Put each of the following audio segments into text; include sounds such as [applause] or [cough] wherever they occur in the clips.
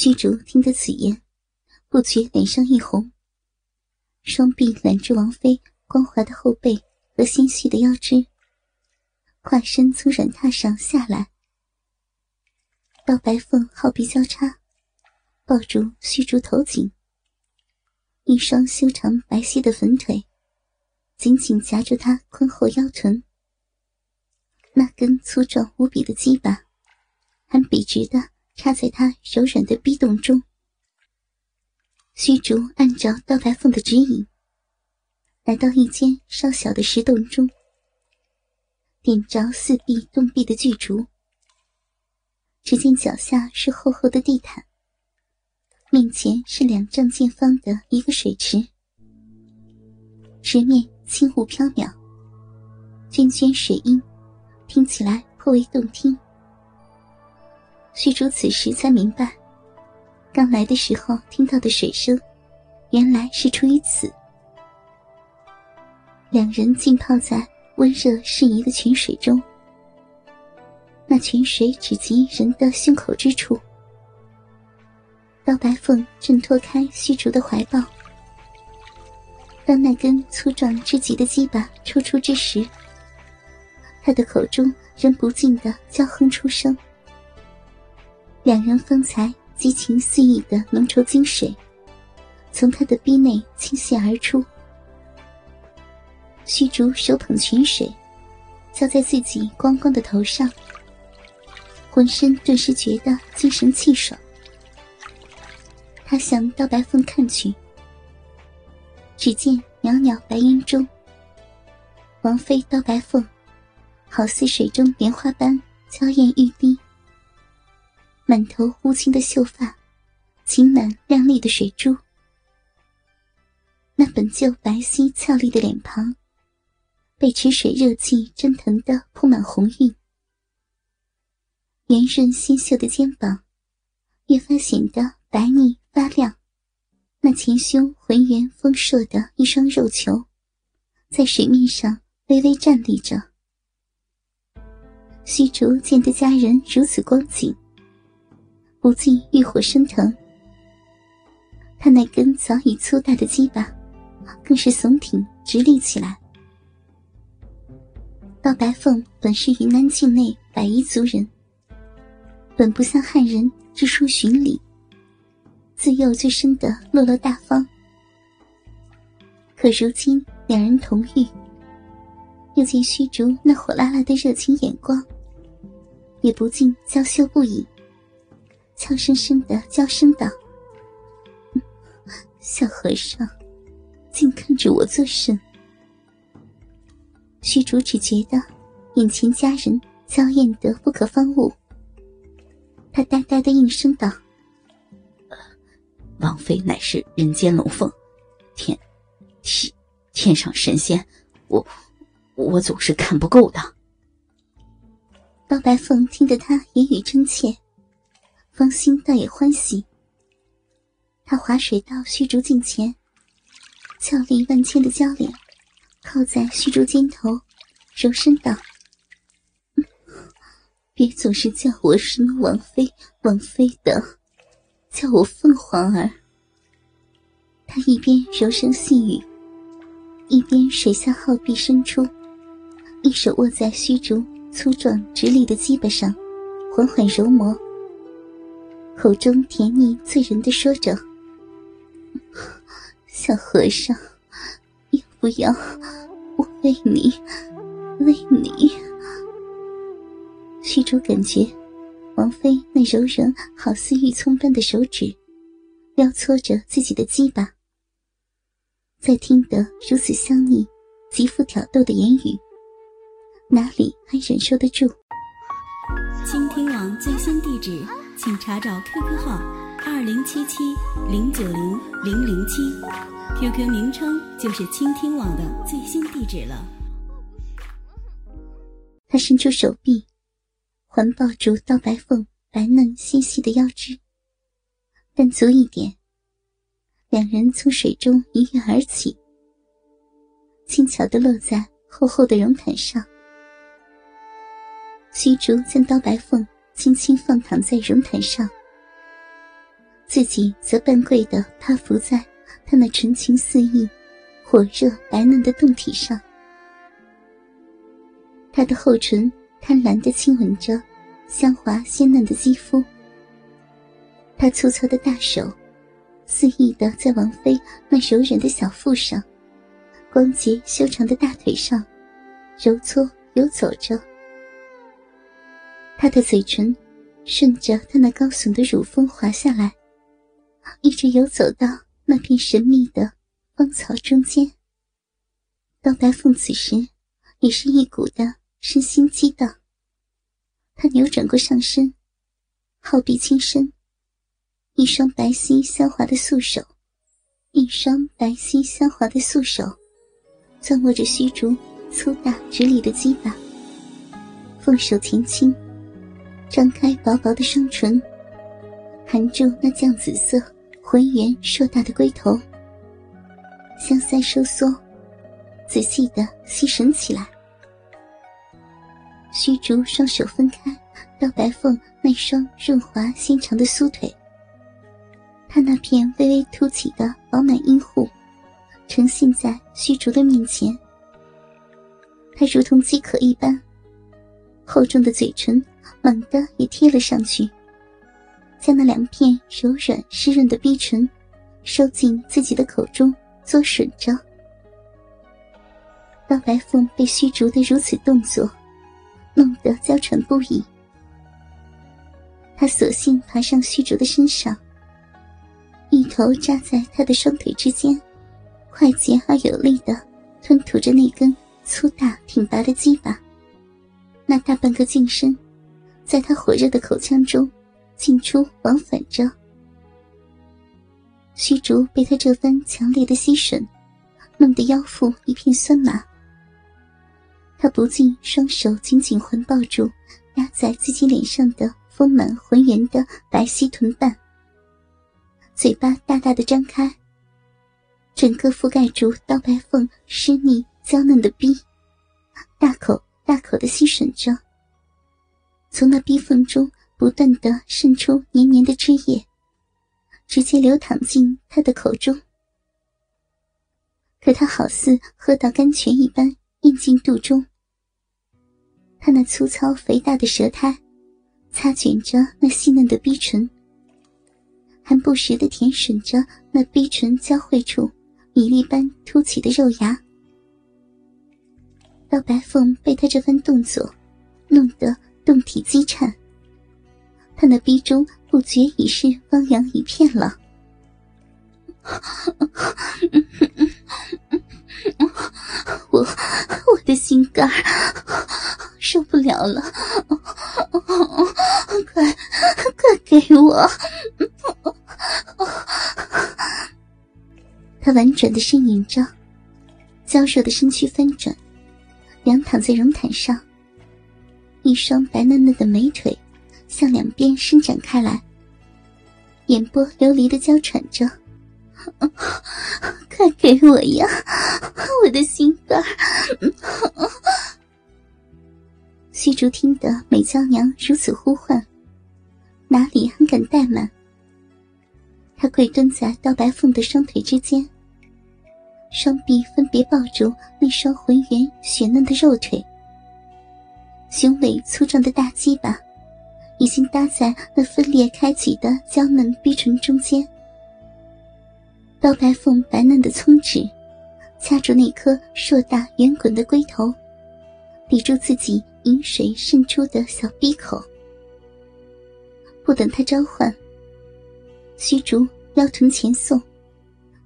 虚竹听得此言，不觉脸上一红，双臂揽住王妃光滑的后背和纤细的腰肢，跨身从软榻上下来。刀白凤好鼻交叉，抱住虚竹头颈，一双修长白皙的粉腿紧紧夹住他宽厚腰臀，那根粗壮无比的鸡巴还笔直的。插在他柔软的逼洞中，虚竹按照刀白凤的指引，来到一间稍小的石洞中，点着四壁洞壁的巨烛。只见脚下是厚厚的地毯，面前是两丈见方的一个水池，池面轻雾飘渺，涓涓水音听起来颇为动听。虚竹此时才明白，刚来的时候听到的水声，原来是出于此。两人浸泡在温热适宜的泉水中，那泉水只及人的胸口之处。刀白凤挣脱开虚竹的怀抱，当那根粗壮之极的鸡巴抽出之时，他的口中仍不禁的娇哼出声。两人方才激情四溢的浓稠精水，从他的逼内倾泻而出。虚竹手捧泉水，浇在自己光光的头上，浑身顿时觉得精神气爽。他向刀白凤看去，只见袅袅白烟中，王妃刀白凤，好似水中莲花般娇艳欲滴。满头乌青的秀发，噙满亮丽的水珠。那本就白皙俏丽的脸庞，被池水热气蒸腾的铺满红晕。圆润纤秀的肩膀，越发显得白腻发亮。那前胸浑圆丰硕的一双肉球，在水面上微微站立着。虚竹见得佳人如此光景。不禁欲火升腾，他那根早已粗大的鸡巴，更是耸挺直立起来。道白凤本是云南境内百夷族人，本不像汉人知书循礼，自幼就生得落落大方。可如今两人同浴，又见虚竹那火辣辣的热情眼光，也不禁娇羞不已。悄声声的娇声道：“ [laughs] 小和尚，竟看着我做甚？”虚竹只觉得眼前佳人娇艳得不可方物，他呆呆的应声道：“王妃乃是人间龙凤，天天天上神仙，我我总是看不够的。”刀白凤听得他言语真切。芳心倒也欢喜。他划水到虚竹近前，俏丽万千的娇脸靠在虚竹肩头，柔声道：“ [laughs] 别总是叫我什么王妃、王妃的，叫我凤凰儿。”他一边柔声细语，一边水下后臂伸出，一手握在虚竹粗壮直立的鸡巴上，缓缓揉磨。口中甜腻醉人的说着：“小和尚，要不要我喂你，喂你？”虚竹感觉王妃那柔软好似玉葱般的手指撩搓着自己的鸡巴，在听得如此香腻、极富挑逗的言语，哪里还忍受得住？倾听网最新地址。请查找 QQ 号二零七七零九零零零七，QQ 名称就是倾听网的最新地址了。他伸出手臂，环抱住刀白凤白嫩纤细的腰肢，但足一点。两人从水中一跃而起，轻巧的落在厚厚的绒毯上。虚竹将刀白凤。轻轻放躺在绒毯上，自己则半跪的趴伏在他那纯情四溢、火热白嫩的胴体上。他的厚唇贪婪的亲吻着香滑鲜嫩的肌肤，他粗糙的大手肆意的在王妃那柔软的小腹上、光洁修长的大腿上揉搓游走着。他的嘴唇顺着他那高耸的乳峰滑下来，一直游走到那片神秘的芳草中间。刀白凤此时也是一股的身心激荡，他扭转过上身，好臂轻伸，一双白皙香滑的素手，一双白皙香滑的素手，攥握着虚竹粗大直立的鸡巴，凤手前倾。张开薄薄的双唇，含住那绛紫色、浑圆硕大的龟头，香腮收缩，仔细的吸吮起来。虚竹双手分开，到白凤那双润滑纤长的酥腿，他那片微微凸起的饱满阴户，呈现在虚竹的面前。他如同饥渴一般，厚重的嘴唇。猛地也贴了上去，将那两片柔软湿润的逼唇收进自己的口中作吮着。老白凤被虚竹的如此动作弄得娇喘不已，他索性爬上虚竹的身上，一头扎在他的双腿之间，快捷而有力的吞吐着那根粗大挺拔的鸡巴，那大半个净身。在他火热的口腔中，进出往返着。虚竹被他这番强烈的吸吮，弄得腰腹一片酸麻。他不禁双手紧紧环抱住压在自己脸上的丰满浑圆的白皙臀瓣，嘴巴大大的张开，整个覆盖住刀白凤湿腻娇嫩的逼，大口大口的吸吮着。从那逼缝中不断的渗出黏黏的汁液，直接流淌进他的口中。可他好似喝到甘泉一般，咽进肚中。他那粗糙肥大的舌苔，擦卷着那细嫩的逼唇，还不时的舔吮着那逼唇交汇处米粒般凸起的肉芽。到白凤被他这番动作弄得。动体激颤，他那逼中不觉已是汪洋一片了。我我的心肝受不了了，快快给我！他婉转的呻吟着，娇弱的身躯翻转，仰躺在绒毯上。一双白嫩嫩的美腿向两边伸展开来，眼波流离的娇喘着：“ [laughs] 快给我呀，我的心肝！”虚竹听得美娇娘如此呼唤，哪里还敢怠慢？他跪蹲在刀白凤的双腿之间，双臂分别抱住那双浑圆雪嫩的肉腿。雄伟粗壮的大鸡巴，已经搭在那分裂开启的娇嫩逼唇中间。刀白凤白嫩的葱指，掐住那颗硕大圆滚的龟头，抵住自己饮水渗出的小逼口。不等他召唤，虚竹腰臀前送，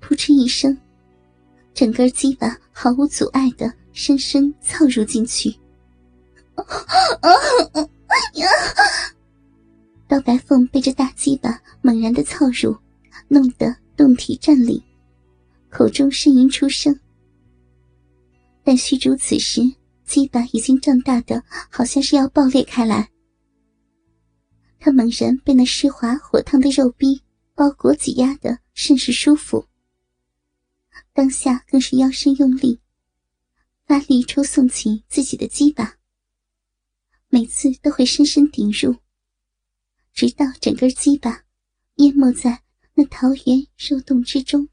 扑哧一声，整根鸡巴毫无阻碍的深深操入进去。[laughs] 刀白凤被这大鸡巴猛然的操入，弄得动体站立，口中呻吟出声。但虚竹此时鸡巴已经胀大的，好像是要爆裂开来。他猛然被那湿滑火烫的肉壁包裹挤压的甚是舒服，当下更是腰身用力，发力抽送起自己的鸡巴。每次都会深深顶入，直到整根鸡巴淹没在那桃源肉洞之中，